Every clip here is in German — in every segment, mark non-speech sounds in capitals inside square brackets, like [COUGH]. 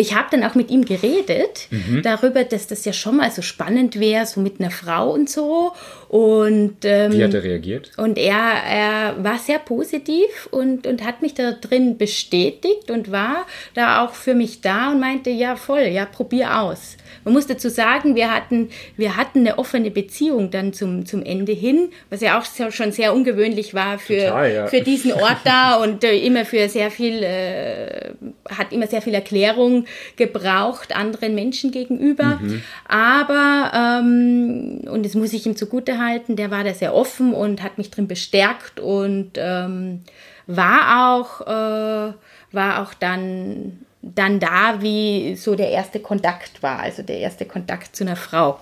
ich habe dann auch mit ihm geredet mhm. darüber, dass das ja schon mal so spannend wäre, so mit einer Frau und so. Und ähm, wie hat er reagiert? Und er, er war sehr positiv und, und hat mich da drin bestätigt und war da auch für mich da und meinte, ja voll, ja probier aus. Man muss dazu sagen, wir hatten, wir hatten eine offene Beziehung dann zum, zum Ende hin, was ja auch sehr, schon sehr ungewöhnlich war für, Total, ja. für diesen Ort da [LAUGHS] und äh, immer für sehr viel, äh, hat immer sehr viel Erklärung gebraucht anderen Menschen gegenüber. Mhm. Aber, ähm, und das muss ich ihm zugute halten, der war da sehr offen und hat mich drin bestärkt und ähm, war auch, äh, war auch dann dann da, wie so der erste Kontakt war, also der erste Kontakt zu einer Frau.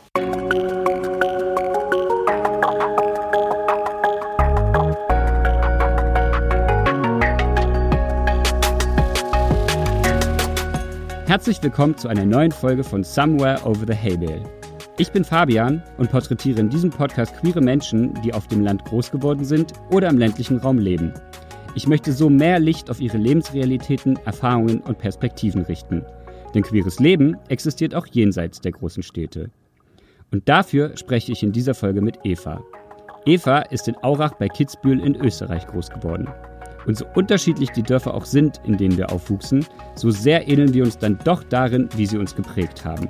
Herzlich willkommen zu einer neuen Folge von Somewhere Over the Hay Bale. Ich bin Fabian und porträtiere in diesem Podcast queere Menschen, die auf dem Land groß geworden sind oder im ländlichen Raum leben. Ich möchte so mehr Licht auf ihre Lebensrealitäten, Erfahrungen und Perspektiven richten. Denn queeres Leben existiert auch jenseits der großen Städte. Und dafür spreche ich in dieser Folge mit Eva. Eva ist in Aurach bei Kitzbühel in Österreich groß geworden. Und so unterschiedlich die Dörfer auch sind, in denen wir aufwuchsen, so sehr ähneln wir uns dann doch darin, wie sie uns geprägt haben.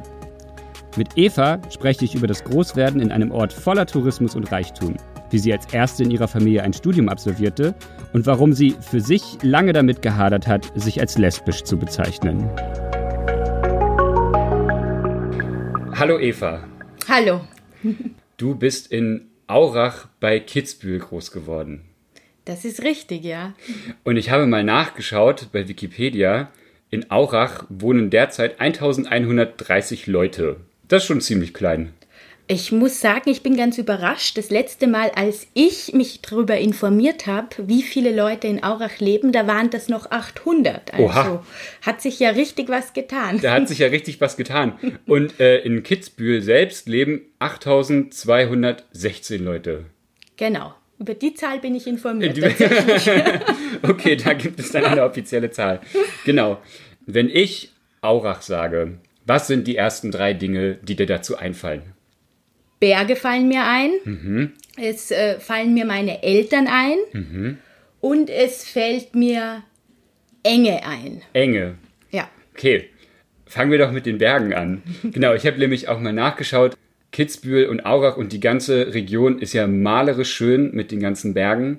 Mit Eva spreche ich über das Großwerden in einem Ort voller Tourismus und Reichtum, wie sie als erste in ihrer Familie ein Studium absolvierte und warum sie für sich lange damit gehadert hat, sich als lesbisch zu bezeichnen. Hallo Eva. Hallo. Du bist in Aurach bei Kitzbühel groß geworden. Das ist richtig, ja. Und ich habe mal nachgeschaut bei Wikipedia. In Aurach wohnen derzeit 1130 Leute. Das ist schon ziemlich klein. Ich muss sagen, ich bin ganz überrascht. Das letzte Mal, als ich mich darüber informiert habe, wie viele Leute in Aurach leben, da waren das noch 800. Also Oha. hat sich ja richtig was getan. Da hat sich ja richtig was getan. Und äh, in Kitzbühel selbst leben 8216 Leute. Genau. Über die Zahl bin ich informiert. [LAUGHS] okay, da gibt es dann eine offizielle Zahl. Genau. Wenn ich Aurach sage, was sind die ersten drei Dinge, die dir dazu einfallen? Berge fallen mir ein, mhm. es äh, fallen mir meine Eltern ein mhm. und es fällt mir Enge ein. Enge. Ja. Okay, fangen wir doch mit den Bergen an. genau, ich habe nämlich auch mal nachgeschaut. Kitzbühel und Aurach und die ganze Region ist ja malerisch schön mit den ganzen Bergen.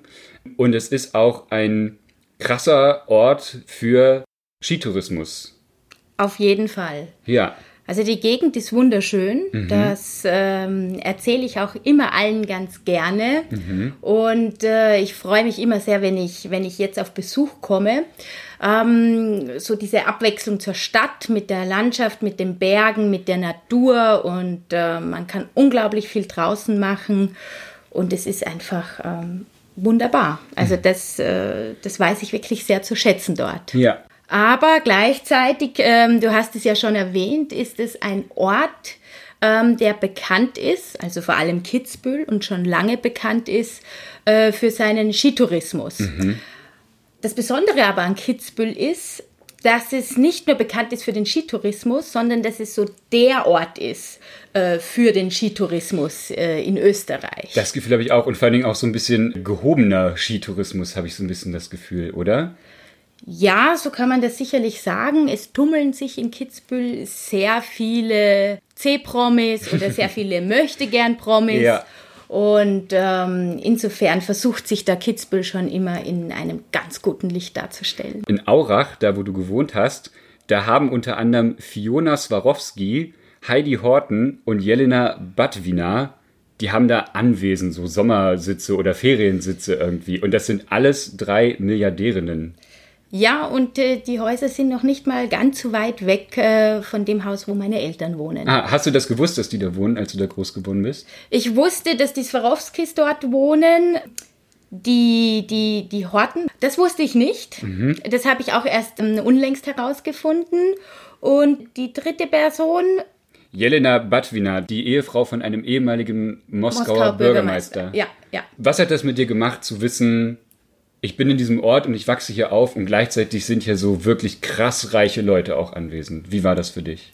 Und es ist auch ein krasser Ort für Skitourismus. Auf jeden Fall. Ja. Also die Gegend ist wunderschön. Mhm. Das ähm, erzähle ich auch immer allen ganz gerne. Mhm. Und äh, ich freue mich immer sehr, wenn ich, wenn ich jetzt auf Besuch komme. Ähm, so diese Abwechslung zur Stadt mit der Landschaft, mit den Bergen, mit der Natur. Und äh, man kann unglaublich viel draußen machen. Und es ist einfach ähm, wunderbar. Also mhm. das, äh, das weiß ich wirklich sehr zu schätzen dort. Ja. Aber gleichzeitig, ähm, du hast es ja schon erwähnt, ist es ein Ort, ähm, der bekannt ist, also vor allem Kitzbühel und schon lange bekannt ist äh, für seinen Skitourismus. Mhm. Das Besondere aber an Kitzbühel ist, dass es nicht nur bekannt ist für den Skitourismus, sondern dass es so der Ort ist äh, für den Skitourismus äh, in Österreich. Das Gefühl habe ich auch und vor allen Dingen auch so ein bisschen gehobener Skitourismus habe ich so ein bisschen das Gefühl, oder? Ja, so kann man das sicherlich sagen. Es tummeln sich in Kitzbühel sehr viele C-Promis oder sehr [LAUGHS] viele Möchtegern-Promis. Ja. Und ähm, insofern versucht sich da Kitzbühel schon immer in einem ganz guten Licht darzustellen. In Aurach, da wo du gewohnt hast, da haben unter anderem Fiona Swarovski, Heidi Horten und Jelena Badwina, die haben da Anwesen, so Sommersitze oder Feriensitze irgendwie. Und das sind alles drei Milliardärinnen. Ja, und äh, die Häuser sind noch nicht mal ganz so weit weg äh, von dem Haus, wo meine Eltern wohnen. Ah, hast du das gewusst, dass die da wohnen, als du da groß geworden bist? Ich wusste, dass die Swarovskis dort wohnen. Die, die, die Horten, das wusste ich nicht. Mhm. Das habe ich auch erst ähm, unlängst herausgefunden. Und die dritte Person. Jelena Batwina, die Ehefrau von einem ehemaligen Moskauer, Moskauer Bürgermeister. Bürgermeister. Ja, ja. Was hat das mit dir gemacht, zu wissen, ich bin in diesem Ort und ich wachse hier auf und gleichzeitig sind hier so wirklich krass reiche Leute auch anwesend. Wie war das für dich?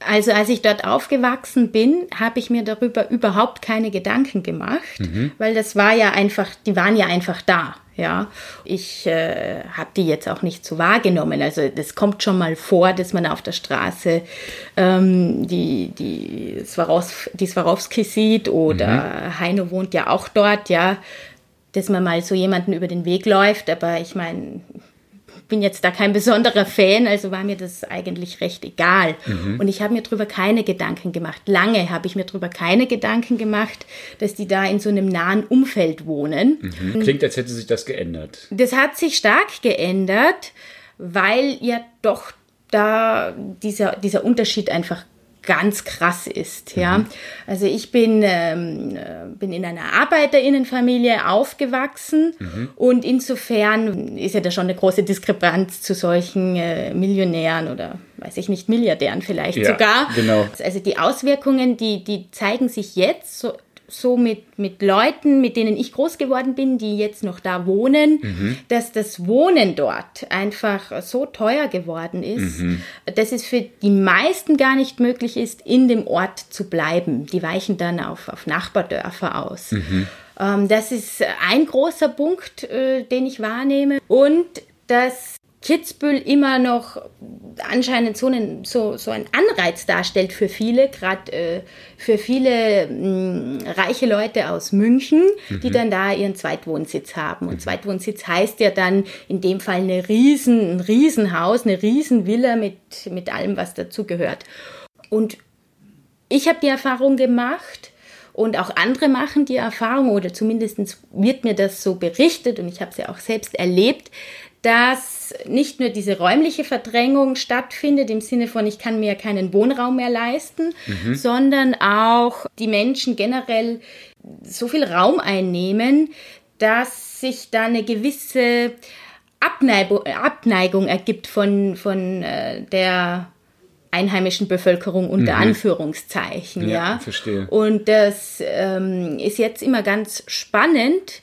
Also als ich dort aufgewachsen bin, habe ich mir darüber überhaupt keine Gedanken gemacht, mhm. weil das war ja einfach, die waren ja einfach da. Ja, ich äh, habe die jetzt auch nicht so wahrgenommen. Also das kommt schon mal vor, dass man auf der Straße ähm, die, die, Swarovski, die Swarovski sieht oder mhm. Heino wohnt ja auch dort, ja, dass man mal so jemanden über den Weg läuft. Aber ich meine, bin jetzt da kein besonderer Fan, also war mir das eigentlich recht egal. Mhm. Und ich habe mir darüber keine Gedanken gemacht. Lange habe ich mir darüber keine Gedanken gemacht, dass die da in so einem nahen Umfeld wohnen. Mhm. Klingt, als hätte sich das geändert. Das hat sich stark geändert, weil ja doch da dieser, dieser Unterschied einfach ganz krass ist. Ja, mhm. also ich bin ähm, äh, bin in einer Arbeiterinnenfamilie aufgewachsen mhm. und insofern ist ja da schon eine große Diskrepanz zu solchen äh, Millionären oder weiß ich nicht Milliardären vielleicht ja, sogar. Genau. Also die Auswirkungen, die die zeigen sich jetzt so so mit, mit Leuten, mit denen ich groß geworden bin, die jetzt noch da wohnen, mhm. dass das Wohnen dort einfach so teuer geworden ist, mhm. dass es für die meisten gar nicht möglich ist, in dem Ort zu bleiben. Die weichen dann auf, auf Nachbardörfer aus. Mhm. Ähm, das ist ein großer Punkt, äh, den ich wahrnehme. Und dass Kitzbühel immer noch anscheinend so, einen, so, so einen Anreiz darstellt für viele, gerade äh, für viele mh, mm, reiche Leute aus München, mhm. die dann da ihren Zweitwohnsitz haben. Und mhm. Zweitwohnsitz heißt ja dann in dem Fall eine riesen, ein Riesenhaus, eine Riesenvilla mit, mit allem, was dazugehört. Und ich habe die Erfahrung gemacht, und auch andere machen die Erfahrung, oder zumindest wird mir das so berichtet und ich habe es ja auch selbst erlebt, dass nicht nur diese räumliche Verdrängung stattfindet, im Sinne von, ich kann mir keinen Wohnraum mehr leisten, mhm. sondern auch die Menschen generell so viel Raum einnehmen, dass sich da eine gewisse Abneigung, Abneigung ergibt von, von äh, der einheimischen Bevölkerung unter mhm. Anführungszeichen. Ja, ja, verstehe. Und das ähm, ist jetzt immer ganz spannend,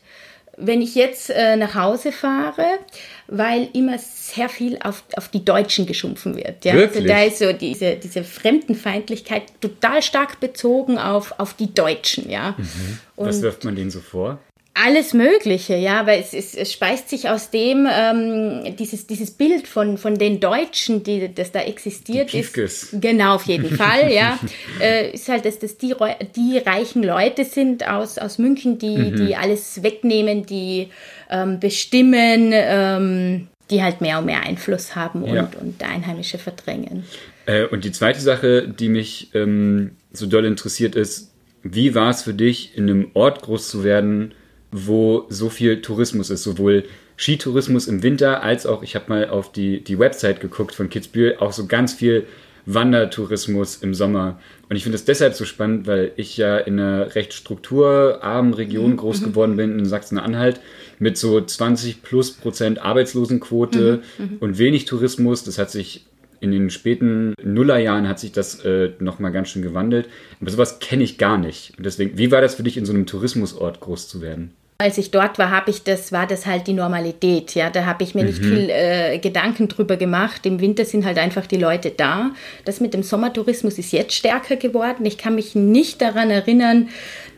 wenn ich jetzt äh, nach Hause fahre, weil immer sehr viel auf, auf die Deutschen geschumpfen wird. Ja? Also da ist so diese, diese Fremdenfeindlichkeit total stark bezogen auf, auf die Deutschen. Ja? Mhm. Was wirft man denen so vor? Alles Mögliche, ja, weil es, es, es speist sich aus dem, ähm, dieses, dieses Bild von, von den Deutschen, die, das da existiert die ist. Genau, auf jeden [LAUGHS] Fall, ja. Äh, ist halt, dass das die, die reichen Leute sind aus, aus München, die, mhm. die alles wegnehmen, die ähm, bestimmen, ähm, die halt mehr und mehr Einfluss haben und, ja. und Einheimische verdrängen. Äh, und die zweite Sache, die mich ähm, so doll interessiert ist, wie war es für dich, in einem Ort groß zu werden, wo so viel Tourismus ist, sowohl Skitourismus im Winter als auch, ich habe mal auf die, die Website geguckt von Kitzbühel, auch so ganz viel Wandertourismus im Sommer. Und ich finde es deshalb so spannend, weil ich ja in einer recht strukturarmen Region mhm. groß mhm. geworden bin, in Sachsen-Anhalt, mit so 20 plus Prozent Arbeitslosenquote mhm. mhm. und wenig Tourismus. Das hat sich in den späten Nullerjahren hat sich das äh, nochmal ganz schön gewandelt. Aber sowas kenne ich gar nicht. Und deswegen, wie war das für dich, in so einem Tourismusort groß zu werden? Als ich dort war, habe ich das, war das halt die Normalität. Ja, da habe ich mir mhm. nicht viel äh, Gedanken drüber gemacht. Im Winter sind halt einfach die Leute da. Das mit dem Sommertourismus ist jetzt stärker geworden. Ich kann mich nicht daran erinnern,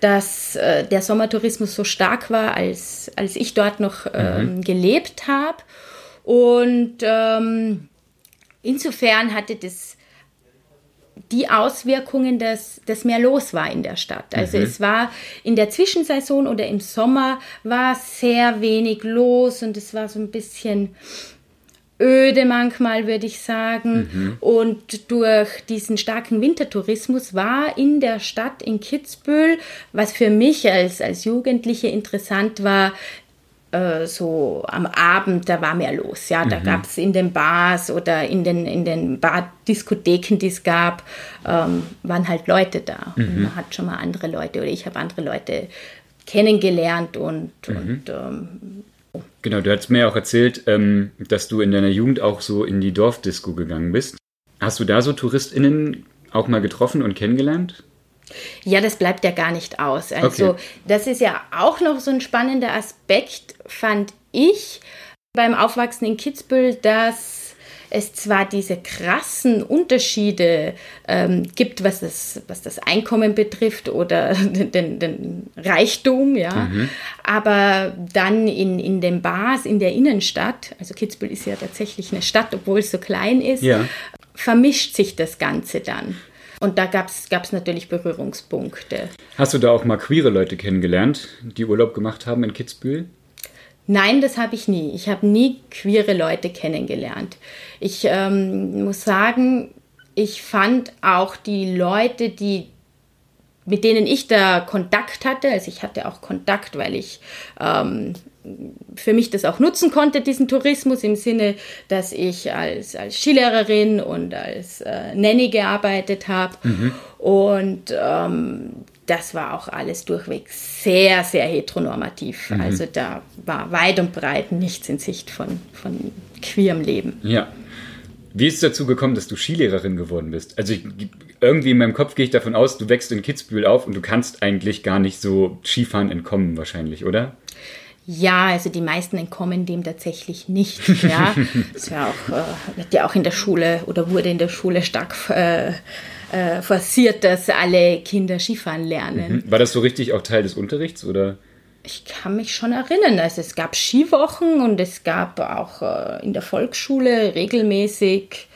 dass äh, der Sommertourismus so stark war, als, als ich dort noch ähm, mhm. gelebt habe. Und ähm, insofern hatte das die Auswirkungen, dass, dass mehr los war in der Stadt. Also mhm. es war in der Zwischensaison oder im Sommer war sehr wenig los und es war so ein bisschen öde manchmal, würde ich sagen. Mhm. Und durch diesen starken Wintertourismus war in der Stadt in Kitzbühel, was für mich als, als Jugendliche interessant war, äh, so am Abend, da war mehr los. Ja, da mhm. gab es in den Bars oder in den, in den Bar-Diskotheken, die es gab, ähm, waren halt Leute da. Mhm. Und man hat schon mal andere Leute oder ich habe andere Leute kennengelernt und, mhm. und ähm, Genau, du hast mir auch erzählt, ähm, dass du in deiner Jugend auch so in die Dorfdisco gegangen bist. Hast du da so TouristInnen auch mal getroffen und kennengelernt? Ja, das bleibt ja gar nicht aus. Also Okay. das ist ja auch noch so ein spannender Aspekt, fand ich beim Aufwachsen in Kitzbühel, dass es zwar diese krassen Unterschiede ähm, gibt, was das, was das Einkommen betrifft oder [LAUGHS] den, den, Reichtum, ja, aber dann in, in den Bars in der Innenstadt, also Kitzbühel ist ja tatsächlich eine Stadt, obwohl es so klein ist, Ja. vermischt sich das Ganze dann. Und da gab es natürlich Berührungspunkte. Hast du da auch mal queere Leute kennengelernt, die Urlaub gemacht haben in Kitzbühel? Nein, das habe ich nie. Ich habe nie queere Leute kennengelernt. Ich ähm, muss sagen, ich fand auch die Leute, die mit denen ich da Kontakt hatte, also ich hatte auch Kontakt, weil ich ähm, für mich das auch nutzen konnte, diesen Tourismus, im Sinne, dass ich als, als Skilehrerin und als äh, Nanny gearbeitet habe. Und ähm, das war auch alles durchweg sehr, sehr heteronormativ. Also da war weit und breit nichts in Sicht von, von queerem Leben. Ja. Wie ist es dazu gekommen, dass du Skilehrerin geworden bist? Also ich, irgendwie in meinem Kopf gehe ich davon aus, du wächst in Kitzbühel auf und du kannst eigentlich gar nicht so Skifahren entkommen wahrscheinlich, oder? Ja, also die meisten entkommen dem tatsächlich nicht. Ja, [LAUGHS] ist ja auch, äh, wird ja auch in der Schule oder wurde in der Schule stark äh, äh, forciert, dass alle Kinder Skifahren lernen. War das so richtig auch Teil des Unterrichts oder? Ich kann mich schon erinnern, also es gab Skiwochen und es gab auch äh, in der Volksschule regelmäßig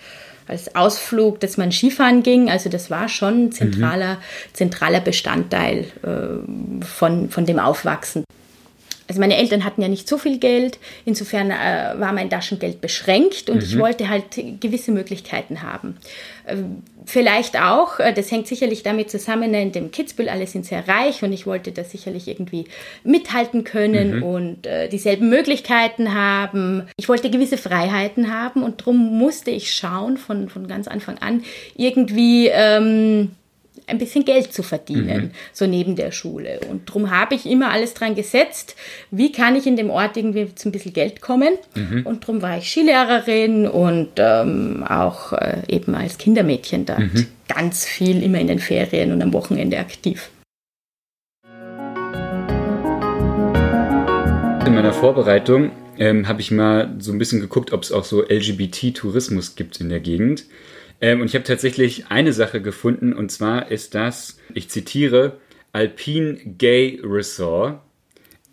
als Ausflug, dass man Skifahren ging. Also das war schon ein zentraler, zentraler Bestandteil äh, von, von dem Aufwachsen. Also meine Eltern hatten ja nicht so viel Geld, insofern äh, war mein Taschengeld beschränkt und ich wollte halt gewisse Möglichkeiten haben. Ähm, vielleicht auch, äh, das hängt sicherlich damit zusammen, in dem Kitzbühel alle sind sehr reich und ich wollte da sicherlich irgendwie mithalten können und äh, dieselben Möglichkeiten haben. Ich wollte gewisse Freiheiten haben und darum musste ich schauen von, von ganz Anfang an irgendwie... Ähm, ein bisschen Geld zu verdienen, so neben der Schule. Und darum habe ich immer alles dran gesetzt, wie kann ich in dem Ort irgendwie zu ein bisschen Geld kommen. Und darum war ich Skilehrerin und ähm, auch äh, eben als Kindermädchen dort ganz viel immer in den Ferien und am Wochenende aktiv. In meiner Vorbereitung ähm, habe ich mal so ein bisschen geguckt, ob es auch so LGBT-Tourismus gibt in der Gegend. Ähm, und ich habe tatsächlich eine Sache gefunden, und zwar ist das, ich zitiere, Alpine Gay Resort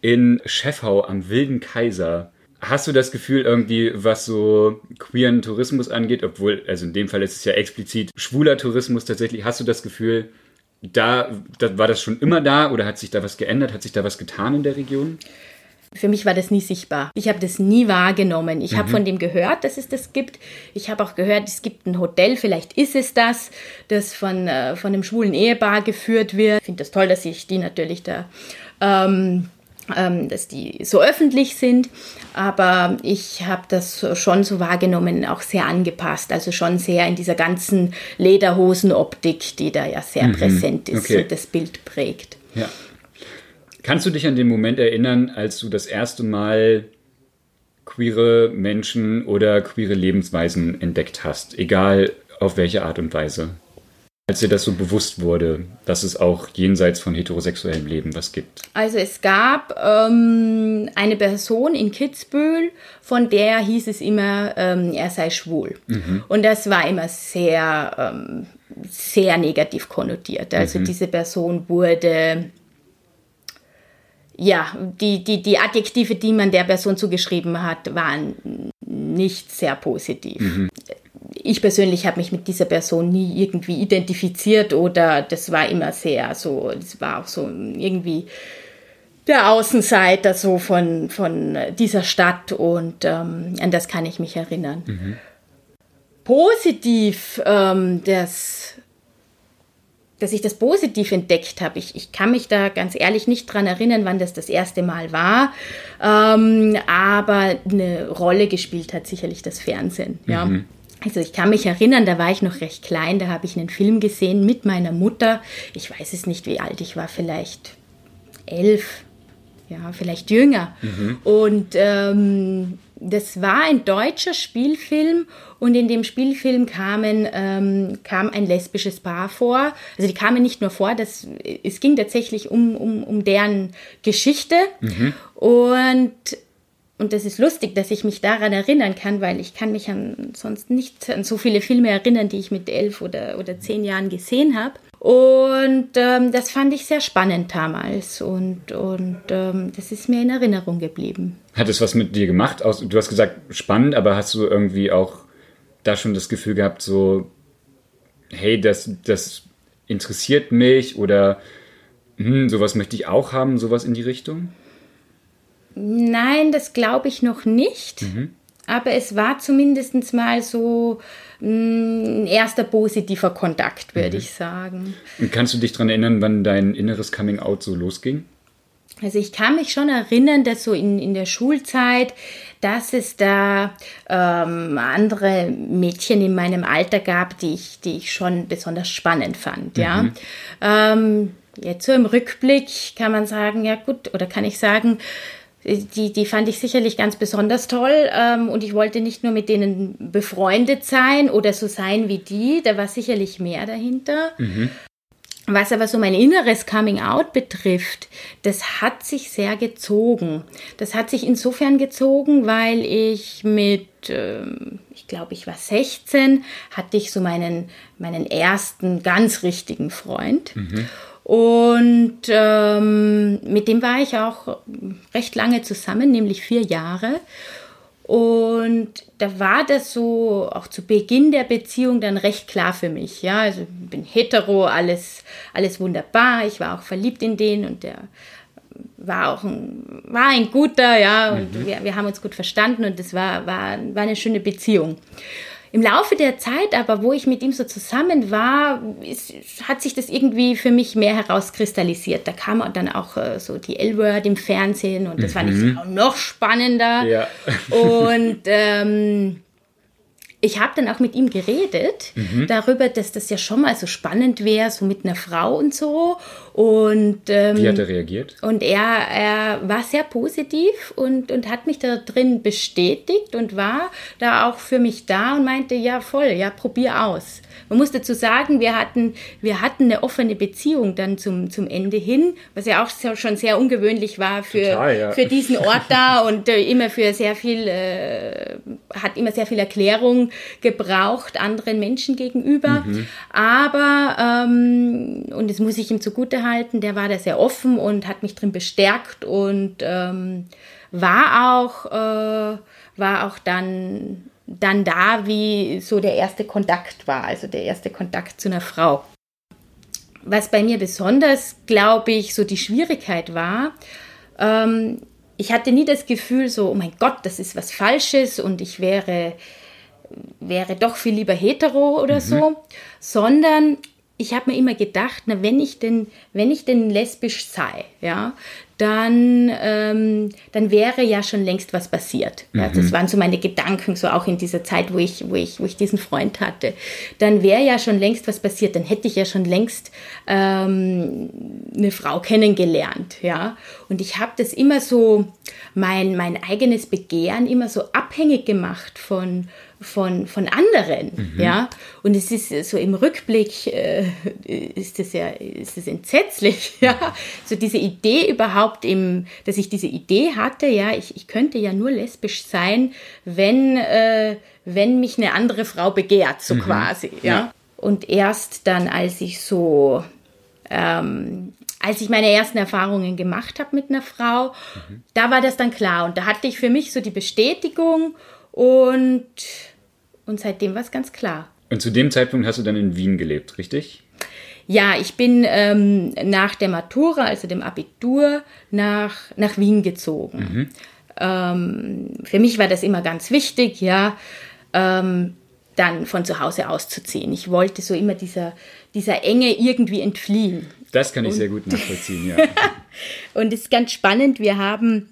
in Scheffau am Wilden Kaiser. Hast du das Gefühl irgendwie, was so queeren Tourismus angeht, obwohl, also in dem Fall ist es ja explizit schwuler Tourismus tatsächlich, hast du das Gefühl, da, da war das schon immer da oder hat sich da was geändert, hat sich da was getan in der Region? Für mich war das nie sichtbar. Ich habe das nie wahrgenommen. Ich habe von dem gehört, dass es das gibt. Ich habe auch gehört, es gibt ein Hotel, vielleicht ist es das, das von, äh, von einem schwulen Ehepaar geführt wird. Ich finde das toll, dass ich die natürlich da, ähm, ähm, dass die so öffentlich sind. Aber ich habe das schon so wahrgenommen, auch sehr angepasst. Also schon sehr in dieser ganzen Lederhosenoptik, die da ja sehr präsent ist Okay. und das Bild prägt. Ja. Kannst du dich an den Moment erinnern, als du das erste Mal queere Menschen oder queere Lebensweisen entdeckt hast, egal auf welche Art und Weise? Als dir das so bewusst wurde, dass es auch jenseits von heterosexuellem Leben was gibt. Also es gab ähm, eine Person in Kitzbühel, von der hieß es immer, ähm, er sei schwul. Und das war immer sehr, ähm, sehr negativ konnotiert. Also diese Person wurde, ja, die, die, die Adjektive, die man der Person zugeschrieben hat, waren nicht sehr positiv. Ich persönlich habe mich mit dieser Person nie irgendwie identifiziert oder das war immer sehr so, das war auch so irgendwie der Außenseiter so von, von dieser Stadt und ähm, an das kann ich mich erinnern. Positiv, ähm, das, dass ich das positiv entdeckt habe. Ich, ich kann mich da ganz ehrlich nicht dran erinnern, wann das das erste Mal war, ähm, aber eine Rolle gespielt hat sicherlich das Fernsehen. Ja. Also ich kann mich erinnern, da war ich noch recht klein, da habe ich einen Film gesehen mit meiner Mutter. Ich weiß es nicht, wie alt ich war, vielleicht elf, ja, vielleicht jünger. Und ähm, das war ein deutscher Spielfilm und in dem Spielfilm kamen, ähm, kam ein lesbisches Paar vor. Also die kamen nicht nur vor, das, es ging tatsächlich um, um, um deren Geschichte. Mhm. Und, und das ist lustig, dass ich mich daran erinnern kann, weil ich kann mich an sonst nicht an so viele Filme erinnern, die ich mit elf oder, oder zehn Jahren gesehen habe. Und ähm, das fand ich sehr spannend damals und, und ähm, das ist mir in Erinnerung geblieben. Hat es was mit dir gemacht? Du hast gesagt spannend, aber hast du irgendwie auch da schon das Gefühl gehabt, so, hey, das, das interessiert mich oder hm, sowas möchte ich auch haben, sowas in die Richtung? Nein, das glaube ich noch nicht. Mhm. Aber es war zumindest mal so ein erster positiver Kontakt, würde mhm. ich sagen. Und kannst du dich daran erinnern, wann dein inneres Coming-out so losging? Also ich kann mich schon erinnern, dass so in, in der Schulzeit, dass es da ähm, andere Mädchen in meinem Alter gab, die ich, die ich schon besonders spannend fand. Ja. Mhm. Ähm, jetzt so im Rückblick kann man sagen, ja gut, oder kann ich sagen, die, die fand ich sicherlich ganz besonders toll ähm, und ich wollte nicht nur mit denen befreundet sein oder so sein wie die, da war sicherlich mehr dahinter. Mhm. Was aber so mein inneres Coming Out betrifft, das hat sich sehr gezogen. Das hat sich insofern gezogen, weil ich mit, ähm, ich glaube, ich war 16, hatte ich so meinen, meinen ersten ganz richtigen Freund. Mhm. Und ähm, mit dem war ich auch recht lange zusammen, nämlich vier Jahre. Und da war das so auch zu Beginn der Beziehung dann recht klar für mich. Ja, also ich bin hetero, alles, alles wunderbar. Ich war auch verliebt in den und der war auch ein, war ein guter, ja, und mhm. wir, wir haben uns gut verstanden und das war, war, war eine schöne Beziehung. Im Laufe der Zeit aber, wo ich mit ihm so zusammen war, ist, hat sich das irgendwie für mich mehr herauskristallisiert. Da kam dann auch äh, so die L-Word im Fernsehen und das mhm. fand ich mhm. auch noch spannender. Ja. und ähm, ich habe dann auch mit ihm geredet mhm. darüber, dass das ja schon mal so spannend wäre, so mit einer Frau und so. Und, ähm, Wie hat er reagiert? Und er, er war sehr positiv und, und hat mich da drin bestätigt und war da auch für mich da und meinte, ja voll, ja, probier aus. Man muss dazu sagen, wir hatten, wir hatten eine offene Beziehung dann zum, zum Ende hin, was ja auch sehr, schon sehr ungewöhnlich war für, Total, ja. für diesen Ort da [LAUGHS] und äh, immer für sehr viel, äh, hat immer sehr viel Erklärung gebraucht anderen Menschen gegenüber. Mhm. Aber, ähm, und das muss ich ihm zugute halten, der war da sehr offen und hat mich drin bestärkt und ähm, war auch, äh, war auch dann dann da, wie so der erste Kontakt war, also der erste Kontakt zu einer Frau. Was bei mir besonders, glaube ich, so die Schwierigkeit war, ähm, ich hatte nie das Gefühl so, oh mein Gott, das ist was Falsches und ich wäre, wäre doch viel lieber hetero oder mhm. so, sondern ich habe mir immer gedacht, na, wenn ich denn, wenn ich denn lesbisch sei, ja, dann, ähm, dann wäre ja schon längst was passiert. Ja, mhm. Das waren so meine Gedanken, so auch in dieser Zeit, wo ich, wo ich, wo ich diesen Freund hatte. Dann wäre ja schon längst was passiert, dann hätte ich ja schon längst ähm, eine Frau kennengelernt. Ja? Und ich habe das immer so, mein, mein eigenes Begehren immer so abhängig gemacht von, von, von anderen. Mhm. Ja? Und es ist so im Rückblick, äh, ist das ja ist das entsetzlich. [LAUGHS] Ja? So diese Idee überhaupt, im, dass ich diese Idee hatte, ja, ich, ich könnte ja nur lesbisch sein, wenn, äh, wenn mich eine andere Frau begehrt, so mhm. quasi. Ja? ja? Und erst dann, als ich so ähm, als ich meine ersten Erfahrungen gemacht habe mit einer Frau, mhm. da war das dann klar. Und da hatte ich für mich so die Bestätigung und und seitdem war es ganz klar. Und zu dem Zeitpunkt hast du dann in Wien gelebt, richtig? Ja, ich bin ähm, nach der Matura, also dem Abitur, nach, nach Wien gezogen. Mhm. Ähm, für mich war das immer ganz wichtig, ja, ähm, dann von zu Hause auszuziehen. Ich wollte so immer dieser, dieser Enge irgendwie entfliehen. Das kann ich Und, sehr gut nachvollziehen, ja. [LAUGHS] Und es ist ganz spannend, wir haben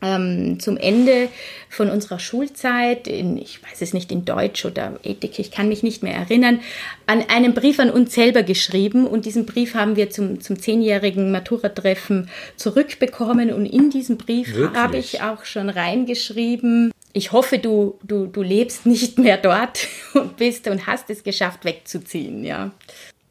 ähm, zum Ende von unserer Schulzeit, in, ich weiß es nicht, in Deutsch oder Ethik, ich kann mich nicht mehr erinnern, an einen Brief an uns selber geschrieben. Und diesen Brief haben wir zum, zum zehnjährigen Matura-Treffen zurückbekommen. Und in diesem Brief habe ich auch schon reingeschrieben, ich hoffe, du, du, du lebst nicht mehr dort [LAUGHS] und bist und hast es geschafft, wegzuziehen, ja.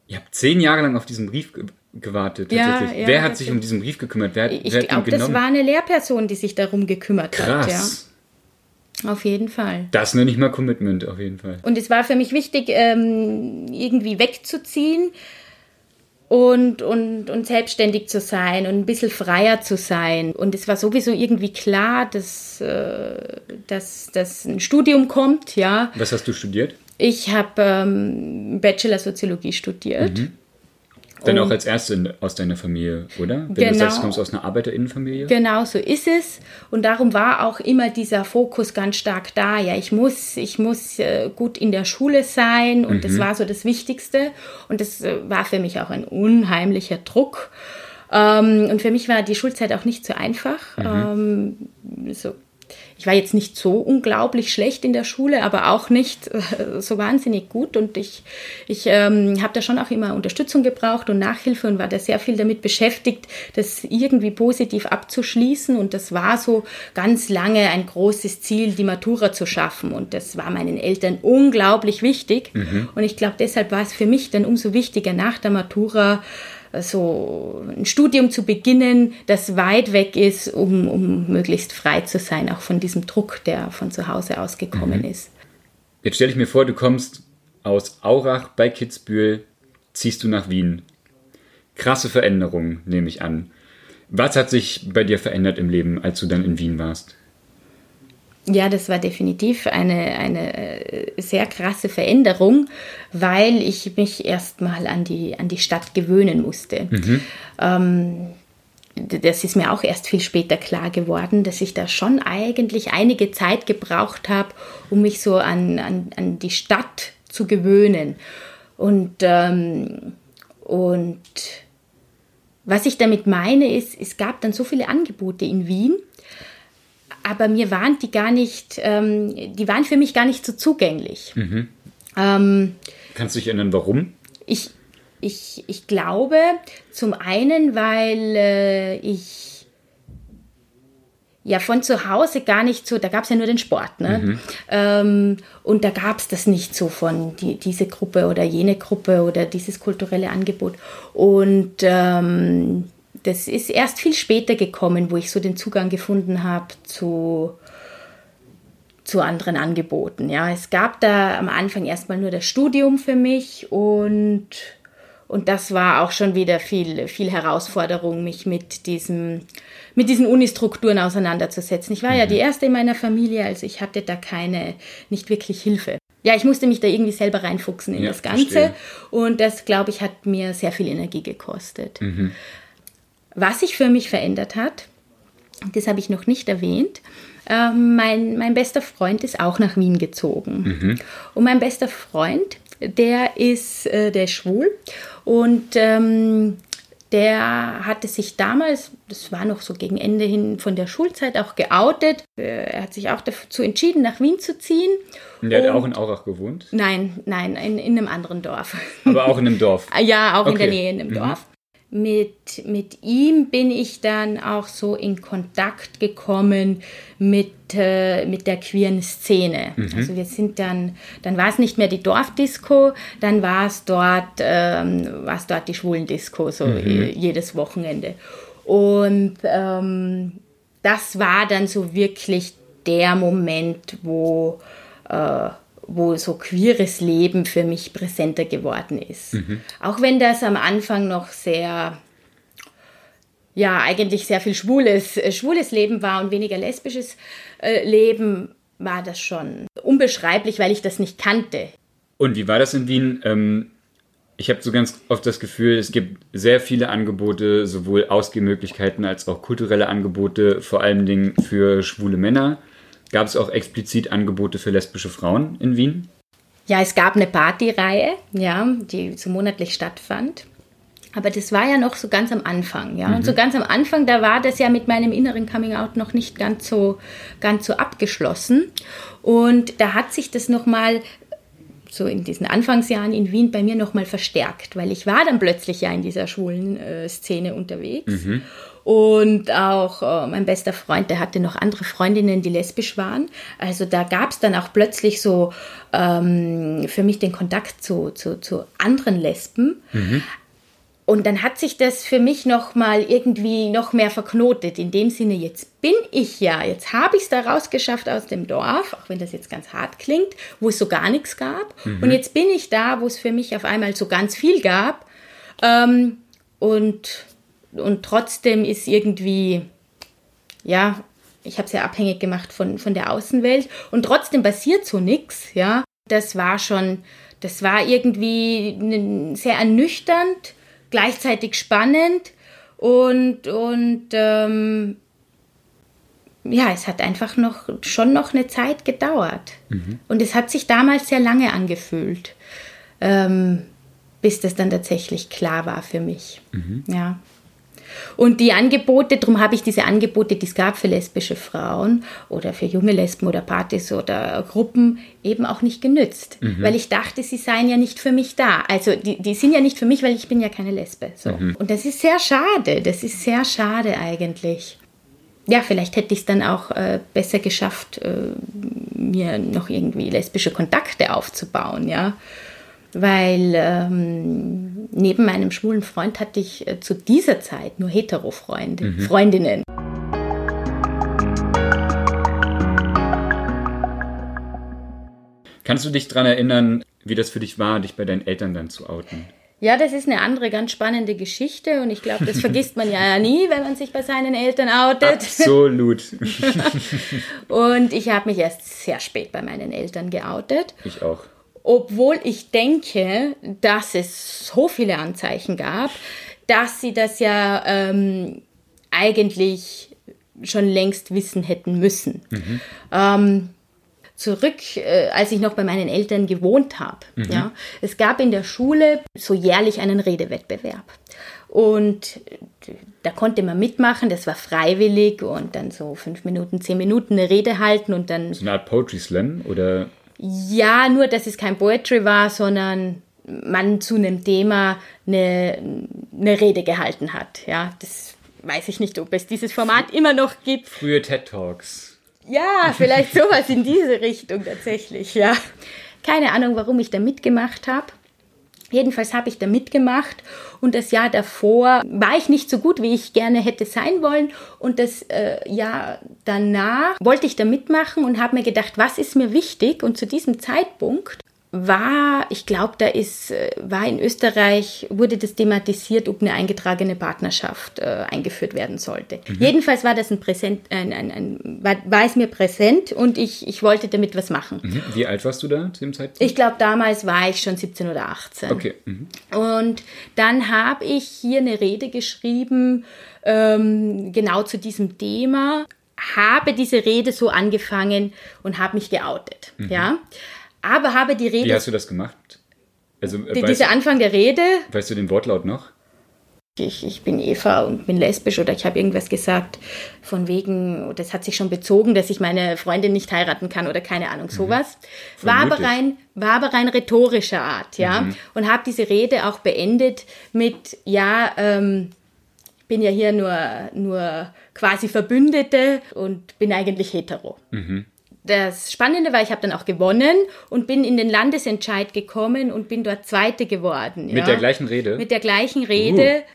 Ihr habt zehn Jahre lang auf diesen Brief gewartet. Ja, ja, wer hat sich um diesen Brief gekümmert? Wer, ich glaube, das war eine Lehrperson, die sich darum gekümmert Krass. hat. Ja. Auf jeden Fall. Das nenne ich mal Commitment, auf jeden Fall. Und es war für mich wichtig, ähm, irgendwie wegzuziehen und, und, und selbstständig zu sein und ein bisschen freier zu sein. Und es war sowieso irgendwie klar, dass, äh, dass, dass ein Studium kommt, ja. Was hast du studiert? Ich habe ähm, Bachelor Soziologie studiert. Mhm. Dann auch als Erste aus deiner Familie, oder? Wenn genau, du sagst, du kommst aus einer Arbeiterinnenfamilie? Genau, so ist es. Und darum war auch immer dieser Fokus ganz stark da. Ja, ich muss, ich muss äh, gut in der Schule sein und mhm. das war so das Wichtigste. Und das äh, war für mich auch ein unheimlicher Druck. Ähm, und für mich war die Schulzeit auch nicht so einfach. Mhm. Ähm, so ich war jetzt nicht so unglaublich schlecht in der Schule, aber auch nicht äh, so wahnsinnig gut. Und ich, ich ähm, habe da schon auch immer Unterstützung gebraucht und Nachhilfe und war da sehr viel damit beschäftigt, das irgendwie positiv abzuschließen. Und das war so ganz lange ein großes Ziel, die Matura zu schaffen. Und das war meinen Eltern unglaublich wichtig. Mhm. Und ich glaube, deshalb war es für mich dann umso wichtiger, nach der Matura so ein Studium zu beginnen, das weit weg ist, um, um möglichst frei zu sein, auch von diesem Druck, der von zu Hause aus gekommen mhm. ist. Jetzt stelle ich mir vor, du kommst aus Aurach bei Kitzbühel, ziehst du nach Wien. Krasse Veränderung, nehme ich an. Was hat sich bei dir verändert im Leben, als du dann in Wien warst? Ja, das war definitiv eine, eine äh, sehr krasse Veränderung, weil ich mich erstmal an die, an die Stadt gewöhnen musste. Mhm. Ähm, das ist mir auch erst viel später klar geworden, dass ich da schon eigentlich einige Zeit gebraucht habe, um mich so an, an, an die Stadt zu gewöhnen. Und, ähm, und was ich damit meine, ist, es gab dann so viele Angebote in Wien aber mir waren die gar nicht, ähm, die waren für mich gar nicht so zugänglich. Mhm. Ähm, Kannst du dich erinnern, warum? Ich, ich, ich glaube, zum einen, weil äh, ich ja von zu Hause gar nicht so, da gab es ja nur den Sport, ne? Mhm. Ähm, und da gab es das nicht so von die, diese Gruppe oder jene Gruppe oder dieses kulturelle Angebot. Und ähm, das ist erst viel später gekommen, wo ich so den Zugang gefunden habe zu, zu anderen Angeboten. Ja, es gab da am Anfang erstmal nur das Studium für mich und, und das war auch schon wieder viel, viel Herausforderung, mich mit diesem mit diesen Unistrukturen auseinanderzusetzen. Ich war mhm. ja die erste in meiner Familie, also ich hatte da keine, nicht wirklich Hilfe. Ja, ich musste mich da irgendwie selber reinfuchsen in ja, das Ganze verstehe. und das, glaube ich, hat mir sehr viel Energie gekostet. Mhm. Was sich für mich verändert hat, das habe ich noch nicht erwähnt, äh, mein, mein bester Freund ist auch nach Wien gezogen. Mhm. Und mein bester Freund, der ist, äh, der ist schwul und ähm, der hatte sich damals, das war noch so gegen Ende hin von der Schulzeit, auch geoutet. Äh, er hat sich auch dazu entschieden, nach Wien zu ziehen. Und der und, hat auch in Aurach gewohnt? Nein, nein, in, in einem anderen Dorf. Aber auch in einem Dorf? [LAUGHS] ja, auch okay. in der Nähe in einem mhm. Dorf mit, mit ihm bin ich dann auch so in Kontakt gekommen mit, äh, mit der queeren Szene. Mhm. Also wir sind dann, dann war es nicht mehr die Dorfdisco, dann war es dort, ähm, war dort die Schwulendisco, so mhm. jedes Wochenende. Und ähm, das war dann so wirklich der Moment, wo äh, wo so queeres Leben für mich präsenter geworden ist. Mhm. Auch wenn das am Anfang noch sehr, ja, eigentlich sehr viel schwules, äh, schwules Leben war und weniger lesbisches äh, Leben, war das schon unbeschreiblich, weil ich das nicht kannte. Und wie war das in Wien? Ähm, ich habe so ganz oft das Gefühl, es gibt sehr viele Angebote, sowohl Ausgehmöglichkeiten als auch kulturelle Angebote, vor allen Dingen für schwule Männer. Gab es auch explizit Angebote für lesbische Frauen in Wien? Ja, es gab eine Partyreihe, ja, die so monatlich stattfand. Aber das war ja noch so ganz am Anfang, ja. Mhm. Und so mhm. ganz am Anfang, da war das ja mit meinem inneren Coming Out noch nicht ganz so, ganz so abgeschlossen. Und da hat sich das nochmal so in diesen Anfangsjahren in Wien bei mir nochmal verstärkt, weil ich war dann plötzlich ja in dieser schwulen äh, Szene unterwegs. Mhm. Und auch äh, mein bester Freund, der hatte noch andere Freundinnen, die lesbisch waren. Also da gab es dann auch plötzlich so ähm, für mich den Kontakt zu, zu, zu anderen Lesben. Mhm. Und dann hat sich das für mich noch mal irgendwie noch mehr verknotet. In dem Sinne, jetzt bin ich ja, jetzt habe ich es da rausgeschafft aus dem Dorf, auch wenn das jetzt ganz hart klingt, wo es so gar nichts gab. Mhm. Und jetzt bin ich da, wo es für mich auf einmal so ganz viel gab. Ähm, und, und trotzdem ist irgendwie, ja, ich habe es ja abhängig gemacht von, von der Außenwelt. Und trotzdem passiert so nichts, ja. Das war schon, das war irgendwie sehr ernüchternd gleichzeitig spannend und, und ähm, ja, es hat einfach noch schon noch eine Zeit gedauert. Mhm. Und es hat sich damals sehr lange angefühlt, ähm, bis das dann tatsächlich klar war für mich. Mhm. Ja. Und die Angebote, darum habe ich diese Angebote, die es gab für lesbische Frauen oder für junge Lesben oder Partys oder Gruppen, eben auch nicht genützt. Mhm. Weil ich dachte, sie seien ja nicht für mich da. Also die, die sind ja nicht für mich, weil ich bin ja keine Lesbe. So. Mhm. Und das ist sehr schade. Das ist sehr schade eigentlich. Ja, vielleicht hätte ich es dann auch äh, besser geschafft, äh, mir noch irgendwie lesbische Kontakte aufzubauen, ja weil ähm, neben meinem schwulen Freund hatte ich äh, zu dieser Zeit nur hetero-Freunde, mhm. Freundinnen. Kannst du dich daran erinnern, wie das für dich war, dich bei deinen Eltern dann zu outen? Ja, das ist eine andere ganz spannende Geschichte und ich glaube, das vergisst man ja nie, wenn man sich bei seinen Eltern outet. Absolut. [LAUGHS] und ich habe mich erst sehr spät bei meinen Eltern geoutet. Ich auch obwohl ich denke, dass es so viele Anzeichen gab, dass sie das ja ähm, eigentlich schon längst wissen hätten müssen. Mhm. Ähm, zurück, äh, als ich noch bei meinen Eltern gewohnt habe. Mhm. Ja, es gab in der Schule so jährlich einen Redewettbewerb. Und da konnte man mitmachen, das war freiwillig und dann so fünf Minuten, zehn Minuten eine Rede halten und dann. So eine Art Poetry Slam oder? Ja, nur dass es kein Poetry war, sondern man zu einem Thema eine, eine Rede gehalten hat. Ja, das weiß ich nicht, ob es dieses Format immer noch gibt. Frühe TED Talks. Ja, vielleicht sowas in diese Richtung tatsächlich, ja. Keine Ahnung, warum ich da mitgemacht habe. Jedenfalls habe ich da mitgemacht und das Jahr davor war ich nicht so gut, wie ich gerne hätte sein wollen. Und das äh, Jahr danach wollte ich da mitmachen und habe mir gedacht, was ist mir wichtig? Und zu diesem Zeitpunkt war, ich glaube, da ist, äh, war in Österreich, wurde das thematisiert, ob eine eingetragene Partnerschaft äh, eingeführt werden sollte. Mhm. Jedenfalls war das ein Präsent, ein, ein, ein, war, war es mir präsent und ich, ich wollte damit was machen. Mhm. Wie alt warst du da zu dem Zeitpunkt? Ich glaube, damals war ich schon 17 oder 18. Okay. Mhm. Und dann habe ich hier eine Rede geschrieben, ähm, genau zu diesem Thema, habe diese Rede so angefangen und habe mich geoutet. Mhm. Ja aber habe die Rede. Wie hast du das gemacht? Also, die, weißt, dieser Anfang der Rede. Weißt du den Wortlaut noch? Ich, ich bin Eva und bin lesbisch oder ich habe irgendwas gesagt von wegen, das hat sich schon bezogen, dass ich meine Freundin nicht heiraten kann oder keine Ahnung, mhm. sowas. Mhm. War, aber rein, war aber rein rhetorischer Art, ja. Mhm. Und habe diese Rede auch beendet mit, ja, ähm, bin ja hier nur, nur quasi Verbündete und bin eigentlich hetero. Mhm das Spannende war, ich habe dann auch gewonnen und bin in den Landesentscheid gekommen und bin dort Zweite geworden. Mit ja. der gleichen Rede? Mit der gleichen Rede. Uh.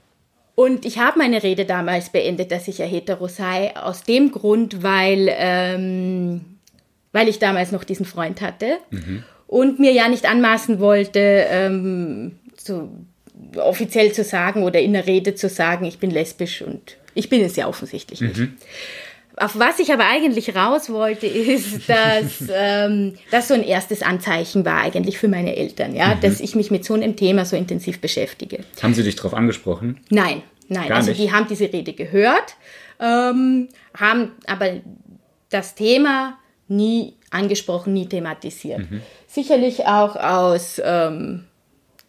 Und ich habe meine Rede damals beendet, dass ich ja hetero sei, aus dem Grund, weil, ähm, weil ich damals noch diesen Freund hatte mhm. und mir ja nicht anmaßen wollte, ähm, so offiziell zu sagen oder in der Rede zu sagen, ich bin lesbisch und ich bin es ja offensichtlich mhm. nicht. Auf was ich aber eigentlich raus wollte, ist, [LAUGHS] dass ähm, das so ein erstes Anzeichen war eigentlich für meine Eltern, ja, mhm. dass ich mich mit so einem Thema so intensiv beschäftige. Haben Sie dich darauf angesprochen? Nein, nein. Gar also nicht. die haben diese Rede gehört, ähm, haben aber das Thema nie angesprochen, nie thematisiert. Mhm. Sicherlich auch aus ähm,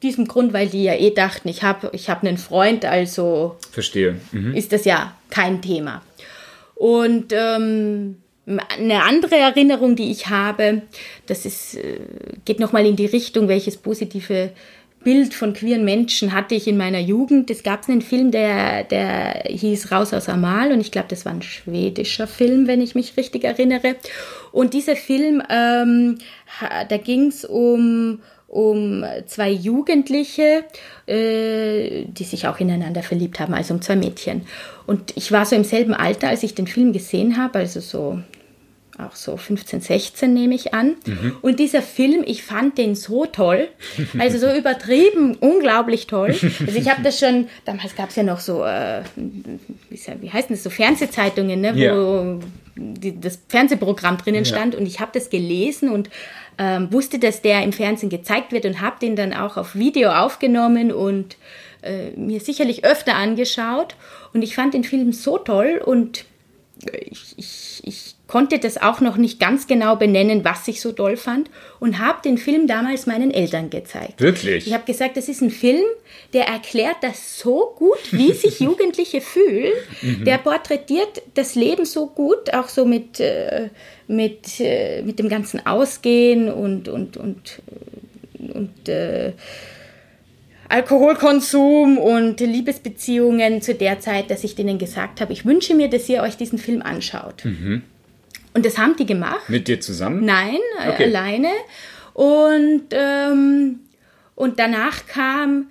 diesem Grund, weil die ja eh dachten, ich habe ich hab einen Freund, also Verstehe. Mhm. ist das ja kein Thema. Und ähm, eine andere Erinnerung, die ich habe, das ist, äh, geht nochmal in die Richtung, welches positive Bild von queeren Menschen hatte ich in meiner Jugend. Es gab einen Film, der, der hieß Raus aus Amal und ich glaube, das war ein schwedischer Film, wenn ich mich richtig erinnere. Und dieser Film, ähm, da ging es um, um zwei Jugendliche, äh, die sich auch ineinander verliebt haben, also um zwei Mädchen. Und ich war so im selben Alter, als ich den Film gesehen habe, also so auch so 15, 16 nehme ich an. Mhm. Und dieser Film, ich fand den so toll, also so [LAUGHS] übertrieben, unglaublich toll. Also ich habe das schon, damals gab es ja noch so, äh, wie heißt das, so Fernsehzeitungen, ne, wo yeah. die, das Fernsehprogramm drinnen ja. stand und ich habe das gelesen und ähm, wusste, dass der im Fernsehen gezeigt wird und habe den dann auch auf Video aufgenommen und äh, mir sicherlich öfter angeschaut. Und ich fand den Film so toll und ich, ich, ich konnte das auch noch nicht ganz genau benennen, was ich so toll fand und habe den Film damals meinen Eltern gezeigt. Wirklich? Ich habe gesagt, das ist ein Film, der erklärt das so gut, wie [LAUGHS] sich Jugendliche fühlen. Mhm. Der porträtiert das Leben so gut, auch so mit, äh, mit, äh, mit dem ganzen Ausgehen und, und, und, und äh, Alkoholkonsum und Liebesbeziehungen zu der Zeit, dass ich denen gesagt habe, ich wünsche mir, dass ihr euch diesen Film anschaut. Mhm. Und das haben die gemacht. Mit dir zusammen? Nein, äh, okay. alleine. Und, ähm, und danach kam,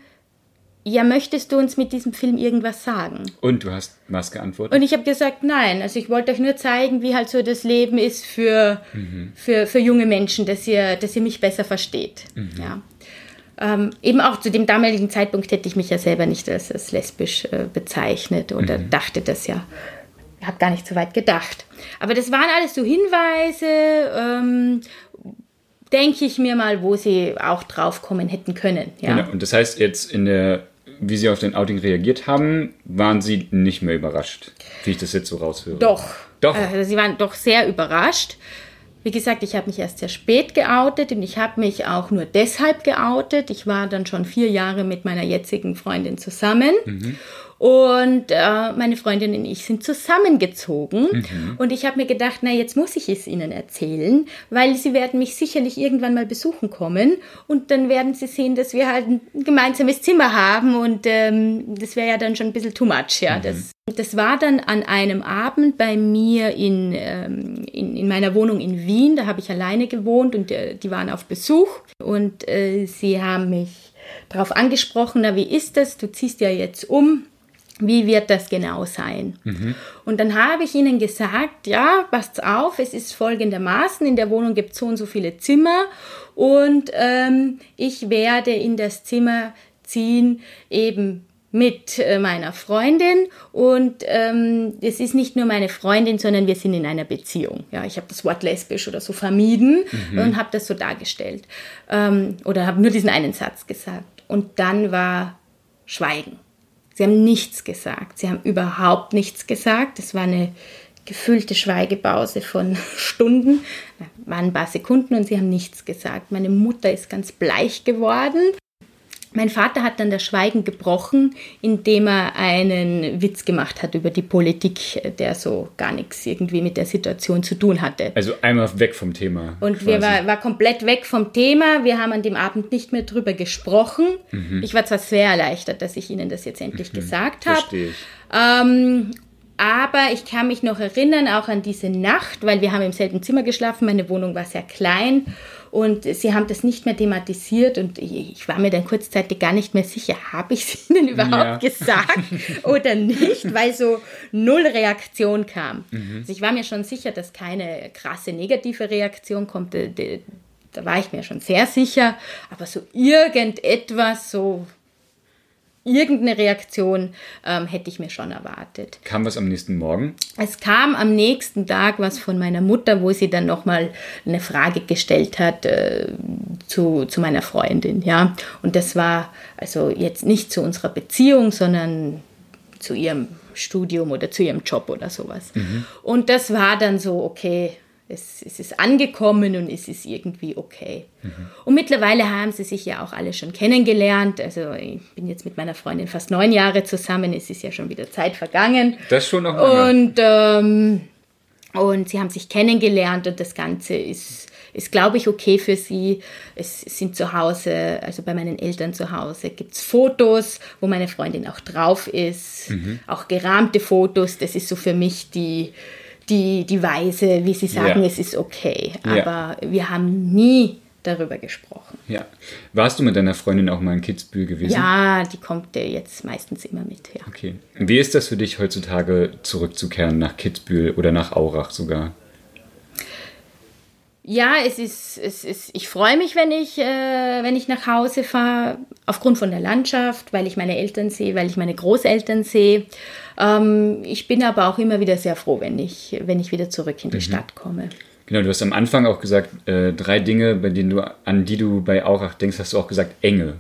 ja, möchtest du uns mit diesem Film irgendwas sagen? Und du hast was geantwortet? Und ich habe gesagt, nein. Also ich wollte euch nur zeigen, wie halt so das Leben ist für, mhm. für, für junge Menschen, dass ihr, dass ihr mich besser versteht. Mhm. Ja. Ähm, eben auch zu dem damaligen Zeitpunkt hätte ich mich ja selber nicht als, als lesbisch äh, bezeichnet oder mhm. dachte das ja habe gar nicht so weit gedacht. Aber das waren alles so Hinweise, ähm, denke ich mir mal, wo sie auch drauf kommen hätten können. Ja. Genau. Und das heißt jetzt in der, wie sie auf den Outing reagiert haben, waren sie nicht mehr überrascht, wie ich das jetzt so raushöre. Doch. Doch. Also sie waren doch sehr überrascht. Wie gesagt, ich habe mich erst sehr spät geoutet und ich habe mich auch nur deshalb geoutet. Ich war dann schon vier Jahre mit meiner jetzigen Freundin zusammen. Mhm. Und äh, meine Freundin und ich sind zusammengezogen. Mhm. Und ich habe mir gedacht, na, jetzt muss ich es ihnen erzählen, weil sie werden mich sicherlich irgendwann mal besuchen kommen. Und dann werden sie sehen, dass wir halt ein gemeinsames Zimmer haben. Und ähm, das wäre ja dann schon ein bisschen too much. Ja, mhm. das, das war dann an einem Abend bei mir in, ähm, in, in, meiner Wohnung in Wien. Da habe ich alleine gewohnt und äh, die waren auf Besuch. Und äh, sie haben mich darauf angesprochen, na, wie ist das? Du ziehst ja jetzt um wie wird das genau sein? Mhm. Und dann habe ich ihnen gesagt, ja, passt auf, es ist folgendermaßen, in der Wohnung gibt es so und so viele Zimmer und ähm, ich werde in das Zimmer ziehen, eben mit äh, meiner Freundin und ähm, es ist nicht nur meine Freundin, sondern wir sind in einer Beziehung. Ja, ich habe das Wort lesbisch oder so vermieden mhm. und habe das so dargestellt ähm, oder habe nur diesen einen Satz gesagt. Und dann war Schweigen. Sie haben nichts gesagt. Sie haben überhaupt nichts gesagt. Es war eine gefüllte Schweigepause von [LAUGHS] Stunden, waren ein paar Sekunden und sie haben nichts gesagt. Meine Mutter ist ganz bleich geworden. Mein Vater hat dann das Schweigen gebrochen, indem er einen Witz gemacht hat über die Politik, der so gar nichts irgendwie mit der Situation zu tun hatte. Also einmal weg vom Thema. Und quasi. wir war, war komplett weg vom Thema. Wir haben an dem Abend nicht mehr drüber gesprochen. Mhm. Ich war zwar sehr erleichtert, dass ich Ihnen das jetzt endlich mhm. gesagt habe. Verstehe ich. Ähm, aber ich kann mich noch erinnern, auch an diese Nacht, weil wir haben im selben Zimmer geschlafen. Meine Wohnung war sehr klein und sie haben das nicht mehr thematisiert und ich war mir dann kurzzeitig gar nicht mehr sicher, habe ich es [LAUGHS] ihnen überhaupt ja. gesagt oder nicht, weil so null Reaktion kam. Mhm. Also ich war mir schon sicher, dass keine krasse negative Reaktion kommt. Da war ich mir schon sehr sicher, aber so irgendetwas, so irgendeine Reaktion ähm, hätte ich mir schon erwartet. Kam was am nächsten Morgen? Es kam am nächsten Tag was von meiner Mutter, wo sie dann nochmal eine Frage gestellt hat äh, zu, zu meiner Freundin. Ja? Und das war also jetzt nicht zu unserer Beziehung, sondern zu ihrem Studium oder zu ihrem Job oder sowas. Mhm. Und das war dann so, okay, es, es, ist angekommen und es ist irgendwie okay. Mhm. Und mittlerweile haben sie sich ja auch alle schon kennengelernt. Also ich bin jetzt mit meiner Freundin fast neun Jahre zusammen. Es ist ja schon wieder Zeit vergangen. Das schon noch lange. Und ähm, Und sie haben sich kennengelernt und das Ganze ist, ist glaube ich, okay für sie. Es sind zu Hause, also bei meinen Eltern zu Hause, gibt es Fotos, wo meine Freundin auch drauf ist, mhm. auch gerahmte Fotos. Das ist so für mich die, die, die Weise, wie sie sagen, ja. es ist okay. Aber ja. wir haben nie darüber gesprochen. Ja. Warst du mit deiner Freundin auch mal in Kitzbühel gewesen? Ja, die kommt jetzt meistens immer mit, ja. Okay. Wie ist das für dich heutzutage zurückzukehren nach Kitzbühel oder nach Aurach sogar? Ja, es ist, es ist, ich freue mich, wenn ich, äh, wenn ich nach Hause fahre, aufgrund von der Landschaft, weil ich meine Eltern sehe, weil ich meine Großeltern sehe. Ähm, ich bin aber auch immer wieder sehr froh, wenn ich, wenn ich wieder zurück in die mhm. Stadt komme. Genau, du hast am Anfang auch gesagt, äh, drei Dinge, bei denen du, an die du bei Aurach denkst, hast du auch gesagt, Enge.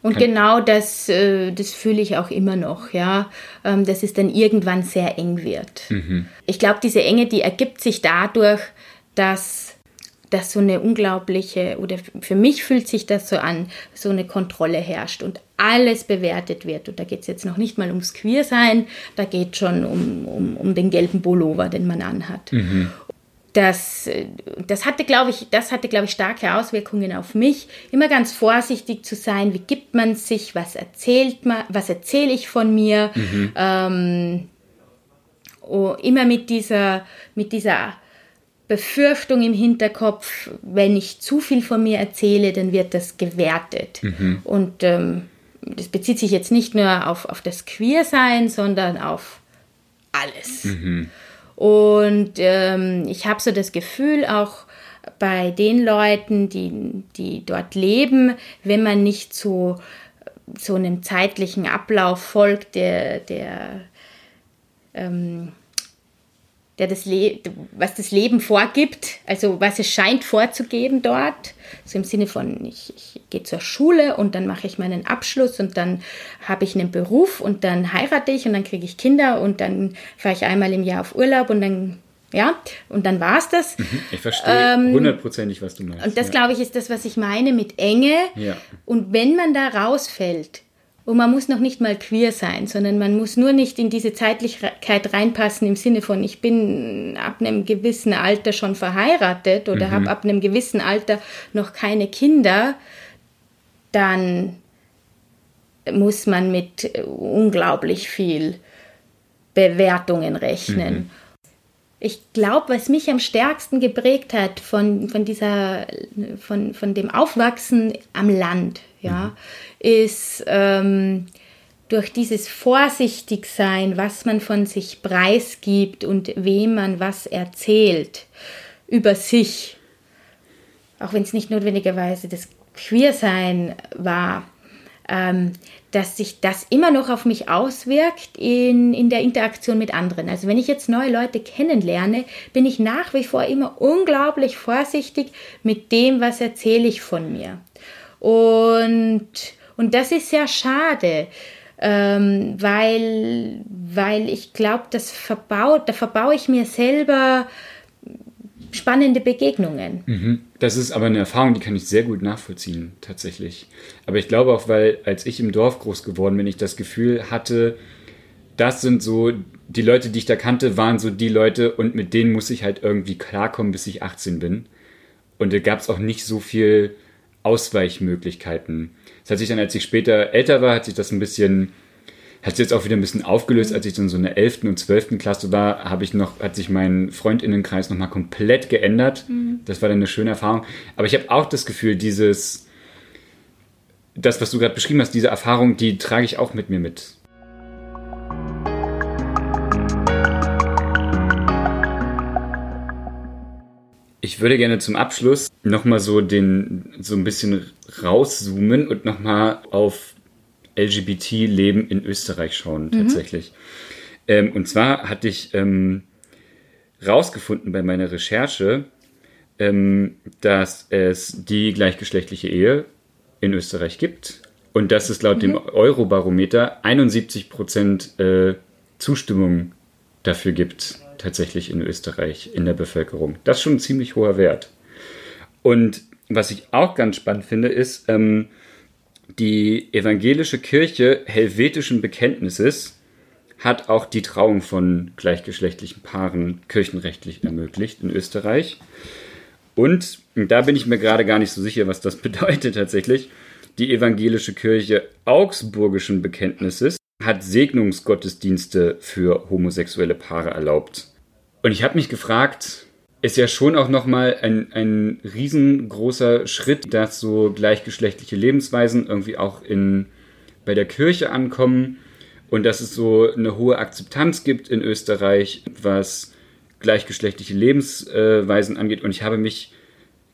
Und Kann genau das, äh, das fühle ich auch immer noch, ja, ähm, dass es dann irgendwann sehr eng wird. Mhm. Ich glaube, diese Enge, die ergibt sich dadurch, dass, dass so eine unglaubliche, oder für mich fühlt sich das so an, so eine Kontrolle herrscht und alles bewertet wird. Und da geht es jetzt noch nicht mal ums Queersein, da geht es schon um, um, um den gelben Pullover, den man anhat. Mhm das, das hatte, glaube ich, das hatte, glaube ich, starke Auswirkungen auf mich. Immer ganz vorsichtig zu sein, wie gibt man sich, was erzählt man, was erzähle ich von mir. Mhm. Ähm, oh, immer mit dieser, mit dieser Befürchtung im Hinterkopf, wenn ich zu viel von mir erzähle, dann wird das gewertet. Mhm. Und ähm, das bezieht sich jetzt nicht nur auf, auf das Queersein, sondern auf alles. Mhm. Und ähm, ich habe so das Gefühl, auch bei den Leuten, die, die dort leben, wenn man nicht so, so einem zeitlichen Ablauf folgt, der, der ähm, der das Le was das Leben vorgibt, also was es scheint vorzugeben dort, so im Sinne von, ich, ich gehe zur Schule und dann mache ich meinen Abschluss und dann habe ich einen Beruf und dann heirate ich und dann kriege ich Kinder und dann fahre ich einmal im Jahr auf Urlaub und dann ja, und dann war es das. Mhm, ich verstehe ähm, hundertprozentig, ähm, was du meinst. Und das, ja. glaube ich, ist das, was ich meine mit Enge. Ja. Und wenn man da rausfällt, und man muss noch nicht mal queer sein, sondern man muss nur nicht in diese Zeitlichkeit reinpassen im Sinne von, ich bin ab einem gewissen Alter schon verheiratet oder mhm. habe ab einem gewissen Alter noch keine Kinder, dann muss man mit unglaublich viel Bewertungen rechnen. Mhm. Ich glaube, was mich am stärksten geprägt hat von, von dieser, von, von dem Aufwachsen am Land, ja, ist ähm, durch dieses Vorsichtigsein, was man von sich preisgibt und wem man was erzählt über sich, auch wenn es nicht notwendigerweise das Queersein war, ähm, dass sich das immer noch auf mich auswirkt in, in der Interaktion mit anderen. Also wenn ich jetzt neue Leute kennenlerne, bin ich nach wie vor immer unglaublich vorsichtig mit dem, was erzähle ich von mir. Und, und das ist sehr schade, ähm, weil, weil ich glaube, das verbaut, da verbaue ich mir selber spannende Begegnungen. Mhm. Das ist aber eine Erfahrung, die kann ich sehr gut nachvollziehen, tatsächlich. Aber ich glaube auch, weil als ich im Dorf groß geworden bin, ich das Gefühl hatte, das sind so, die Leute, die ich da kannte, waren so die Leute und mit denen muss ich halt irgendwie klarkommen, bis ich 18 bin. Und da gab es auch nicht so viel Ausweichmöglichkeiten. Das hat sich dann, als ich später älter war, hat sich das ein bisschen, hat sich jetzt auch wieder ein bisschen aufgelöst. Als ich dann so in der 11. und 12. Klasse war, habe ich noch, hat sich mein Freundinnenkreis nochmal komplett geändert. Mhm. Das war dann eine schöne Erfahrung. Aber ich habe auch das Gefühl, dieses, das, was du gerade beschrieben hast, diese Erfahrung, die trage ich auch mit mir mit. Ich würde gerne zum Abschluss nochmal so den, so ein bisschen rauszoomen und nochmal auf LGBT-Leben in Österreich schauen, mhm. tatsächlich. Ähm, und zwar hatte ich ähm, rausgefunden bei meiner Recherche, ähm, dass es die gleichgeschlechtliche Ehe in Österreich gibt und dass es laut mhm. dem Eurobarometer 71 Prozent äh, Zustimmung dafür gibt tatsächlich in Österreich in der Bevölkerung. Das ist schon ein ziemlich hoher Wert. Und was ich auch ganz spannend finde, ist, ähm, die evangelische Kirche helvetischen Bekenntnisses hat auch die Trauung von gleichgeschlechtlichen Paaren kirchenrechtlich ermöglicht in Österreich. Und da bin ich mir gerade gar nicht so sicher, was das [LAUGHS] bedeutet tatsächlich. Die evangelische Kirche augsburgischen Bekenntnisses hat Segnungsgottesdienste für homosexuelle Paare erlaubt. Und ich habe mich gefragt, ist ja schon auch nochmal ein, ein riesengroßer Schritt, dass so gleichgeschlechtliche Lebensweisen irgendwie auch in, bei der Kirche ankommen und dass es so eine hohe Akzeptanz gibt in Österreich, was gleichgeschlechtliche Lebensweisen angeht. Und ich habe mich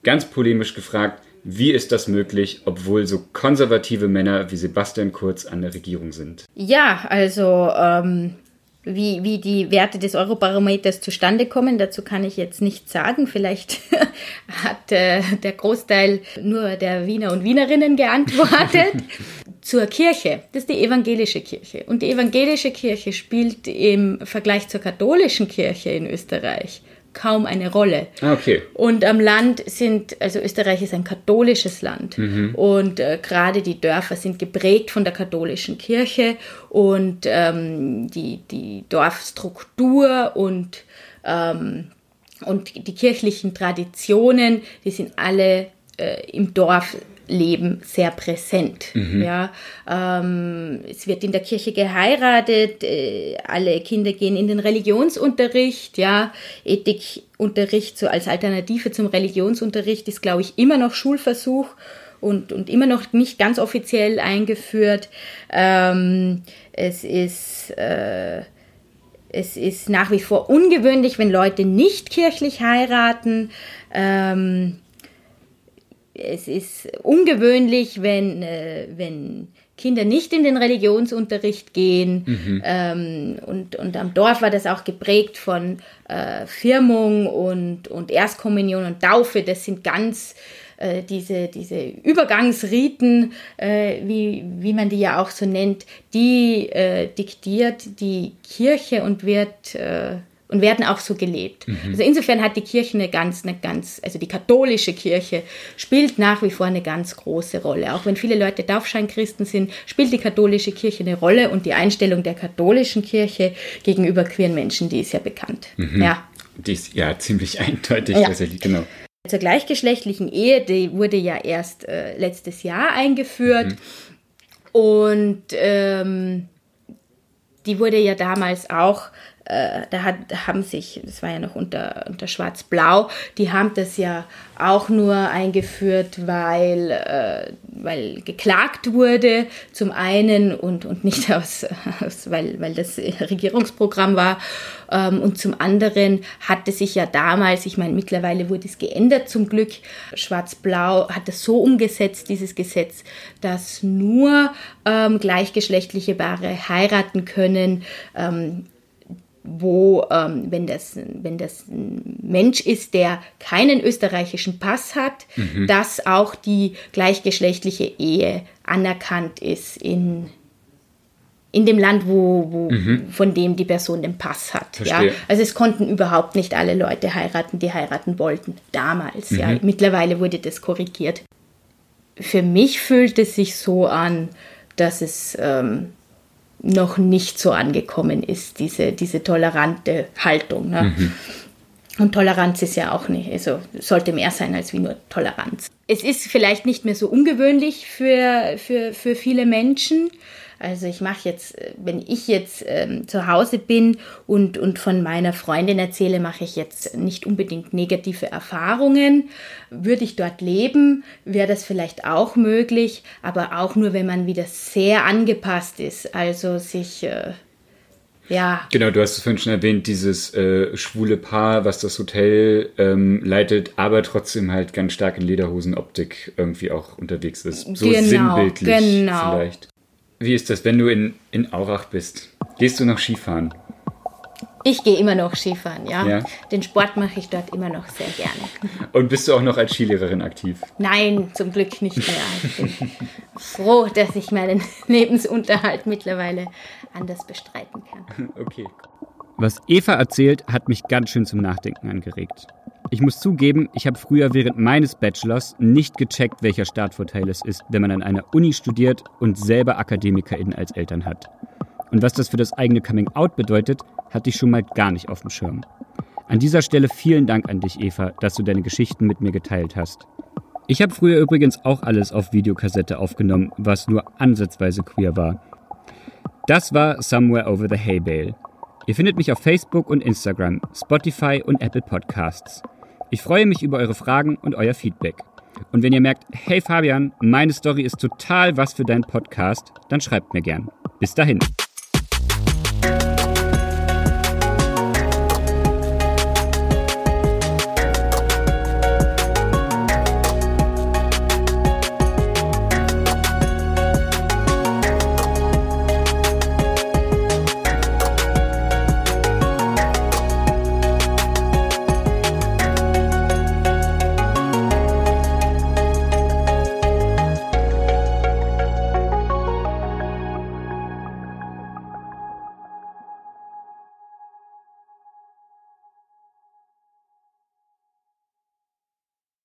ganz polemisch gefragt, wie ist das möglich, obwohl so konservative Männer wie Sebastian Kurz an der Regierung sind? Ja, also ähm, wie, wie die Werte des Eurobarometers zustande kommen, dazu kann ich jetzt nichts sagen. Vielleicht [LAUGHS] hat äh, der Großteil nur der Wiener und Wienerinnen geantwortet. [LAUGHS] zur Kirche, das ist die evangelische Kirche. Und die evangelische Kirche spielt im Vergleich zur katholischen Kirche in Österreich kaum eine Rolle. Ah, okay. Und am Land sind, also Österreich ist ein katholisches Land mhm. und äh, gerade die Dörfer sind geprägt von der katholischen Kirche und ähm, die, die Dorfstruktur und, ähm, und die kirchlichen Traditionen, die sind alle äh, im Dorf Leben sehr präsent. Mhm. Ja, ähm, es wird in der Kirche geheiratet, äh, alle Kinder gehen in den Religionsunterricht. Ja, Ethikunterricht so als Alternative zum Religionsunterricht ist, glaube ich, immer noch Schulversuch und, und immer noch nicht ganz offiziell eingeführt. Ähm, es ist äh, es ist nach wie vor ungewöhnlich, wenn Leute nicht kirchlich heiraten. Ähm, es ist ungewöhnlich, wenn, äh, wenn Kinder nicht in den Religionsunterricht gehen. Mhm. Ähm, und, und am Dorf war das auch geprägt von äh, Firmung und, und Erstkommunion und Taufe. Das sind ganz äh, diese, diese Übergangsriten, äh, wie, wie man die ja auch so nennt, die äh, diktiert die Kirche und wird äh, und werden auch so gelebt. Mhm. Also insofern hat die Kirche eine ganz, eine ganz, also die katholische Kirche spielt nach wie vor eine ganz große Rolle. Auch wenn viele Leute Taufscheinchristen sind, spielt die katholische Kirche eine Rolle und die Einstellung der katholischen Kirche gegenüber queeren Menschen, die ist ja bekannt. Mhm. Ja. Die ist ja ziemlich [LAUGHS] eindeutig ja. tatsächlich, genau. Zur gleichgeschlechtlichen Ehe, die wurde ja erst äh, letztes Jahr eingeführt mhm. und ähm, die wurde ja damals auch äh, da hat, haben sich, das war ja noch unter, unter Schwarz-Blau, die haben das ja auch nur eingeführt, weil, äh, weil geklagt wurde, zum einen und, und nicht aus, [LAUGHS] aus weil, weil das Regierungsprogramm war. Ähm, und zum anderen hatte sich ja damals, ich meine, mittlerweile wurde es geändert zum Glück, Schwarz-Blau hat es so umgesetzt, dieses Gesetz, dass nur ähm, gleichgeschlechtliche Paare heiraten können. Ähm, wo, ähm, wenn, das, wenn das ein Mensch ist, der keinen österreichischen Pass hat, mhm. dass auch die gleichgeschlechtliche Ehe anerkannt ist in, in dem Land, wo, wo mhm. von dem die Person den Pass hat. Ja? Also es konnten überhaupt nicht alle Leute heiraten, die heiraten wollten, damals. Mhm. Ja? Mittlerweile wurde das korrigiert. Für mich fühlt es sich so an, dass es ähm, noch nicht so angekommen ist, diese, diese tolerante Haltung. Ne? Mhm. Und Toleranz ist ja auch nicht, also sollte mehr sein als wie nur Toleranz. Es ist vielleicht nicht mehr so ungewöhnlich für, für, für viele Menschen, also ich mache jetzt, äh, wenn ich jetzt ähm, zu Hause bin und, und von meiner Freundin erzähle, mache ich jetzt nicht unbedingt negative Erfahrungen. Würde ich dort leben, wäre das vielleicht auch möglich, aber auch nur, wenn man wieder sehr angepasst ist. Also sich... Äh, ja. Genau, du hast es vorhin schon erwähnt, dieses äh, schwule Paar, was das Hotel ähm, leitet, aber trotzdem halt ganz stark in Lederhosenoptik irgendwie auch unterwegs ist. So genau, sinnbildlich genau. vielleicht. Wie ist das, wenn du in, in Aurach bist? Gehst du noch Skifahren? Ich gehe immer noch Skifahren, ja. ja. Den Sport mache ich dort immer noch sehr gerne. Und bist du auch noch als Skilehrerin aktiv? Nein, zum Glück nicht mehr. Ich bin froh, dass ich meinen [LAUGHS] Lebensunterhalt mittlerweile anders bestreiten kann. [LAUGHS] Okay. Was Eva erzählt, hat mich ganz schön zum Nachdenken angeregt. Ich muss zugeben, ich habe früher während meines Bachelors nicht gecheckt, welcher Startvorteil es ist, wenn man an einer Uni studiert und selber AkademikerInnen als Eltern hat. Und was das für das eigene Coming Out bedeutet, hatte ich schon mal gar nicht auf dem Schirm. An dieser Stelle vielen Dank an dich, Eva, dass du deine Geschichten mit mir geteilt hast. Ich habe früher übrigens auch alles auf Videokassette aufgenommen, was nur ansatzweise queer war. Das war Somewhere Over the Hay Bale. Ihr findet mich auf Facebook und Instagram, Spotify und Apple Podcasts. Ich freue mich über eure Fragen und euer Feedback. Und wenn ihr merkt, hey Fabian, meine Story ist total was für deinen Podcast, dann schreibt mir gern. Bis dahin.